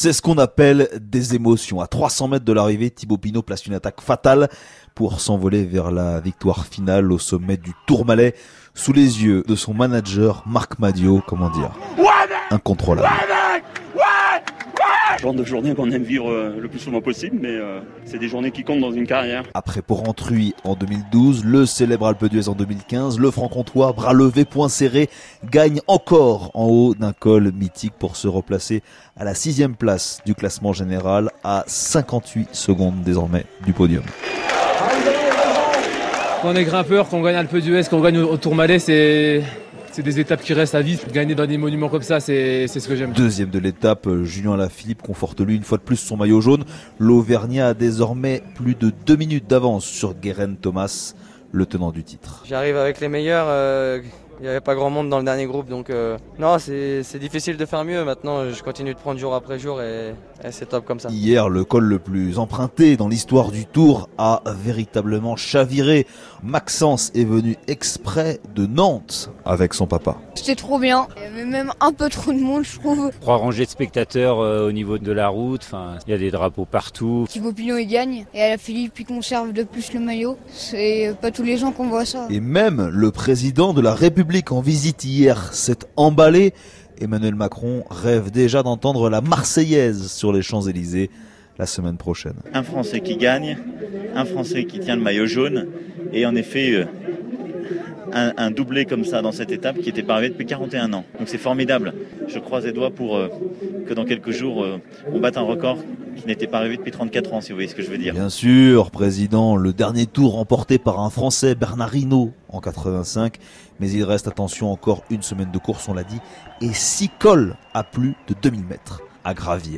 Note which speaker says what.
Speaker 1: C'est ce qu'on appelle des émotions. À 300 mètres de l'arrivée, Thibaut Pinot place une attaque fatale pour s'envoler vers la victoire finale au sommet du Tourmalet sous les yeux de son manager Marc Madio, comment dire, incontrôlable.
Speaker 2: Genre de journée qu'on aime vivre euh, le plus souvent possible, mais euh, c'est des journées qui comptent dans une carrière.
Speaker 1: Après Porrentruy en 2012, le célèbre Alpe d'Huez en 2015, le franc-comtois, bras levé, point serré, gagne encore en haut d'un col mythique pour se replacer à la sixième place du classement général à 58 secondes désormais du podium.
Speaker 3: Quand on est grimpeur, qu'on gagne Alpe d'Huez, qu'on gagne au Tourmalet, c'est c'est des étapes qui restent à vivre. Gagner dans des monuments comme ça, c'est ce que j'aime.
Speaker 1: Deuxième de l'étape, Julien Lafilippe conforte lui une fois de plus son maillot jaune. L'Auvergnat a désormais plus de deux minutes d'avance sur Guérin Thomas, le tenant du titre.
Speaker 4: J'arrive avec les meilleurs. Euh, il n'y avait pas grand monde dans le dernier groupe, donc euh, non, c'est difficile de faire mieux. Maintenant, je continue de prendre jour après jour et, c'est top comme ça.
Speaker 1: Hier, le col le plus emprunté dans l'histoire du Tour a véritablement chaviré. Maxence est venu exprès de Nantes avec son papa.
Speaker 5: C'était trop bien. Il y avait même un peu trop de monde, je trouve.
Speaker 6: Trois rangées de spectateurs euh, au niveau de la route. Enfin, il y a des drapeaux partout.
Speaker 5: Thibaut Pinot, il gagne. Et à la Philippe, il conserve de plus le maillot. C'est pas tous les gens qu'on voit ça.
Speaker 1: Et même le président de la République en visite hier s'est emballé. Emmanuel Macron rêve déjà d'entendre la Marseillaise sur les Champs-Élysées la semaine prochaine.
Speaker 7: Un Français qui gagne, un Français qui tient le maillot jaune, et en effet euh, un, doublé comme ça dans cette étape qui était pas depuis 41 ans. Donc c'est formidable. Je croise les doigts pour euh, que dans quelques jours euh, on batte un record qui n'était pas arrivé depuis 34 ans, si vous voyez ce que je veux dire.
Speaker 1: Bien sûr, président, le dernier tour remporté par un Français, Bernard Hinault, en 85. Mais il reste, attention, encore une semaine de course, on l'a dit, et six cols à plus de 2000 mètres à gravir.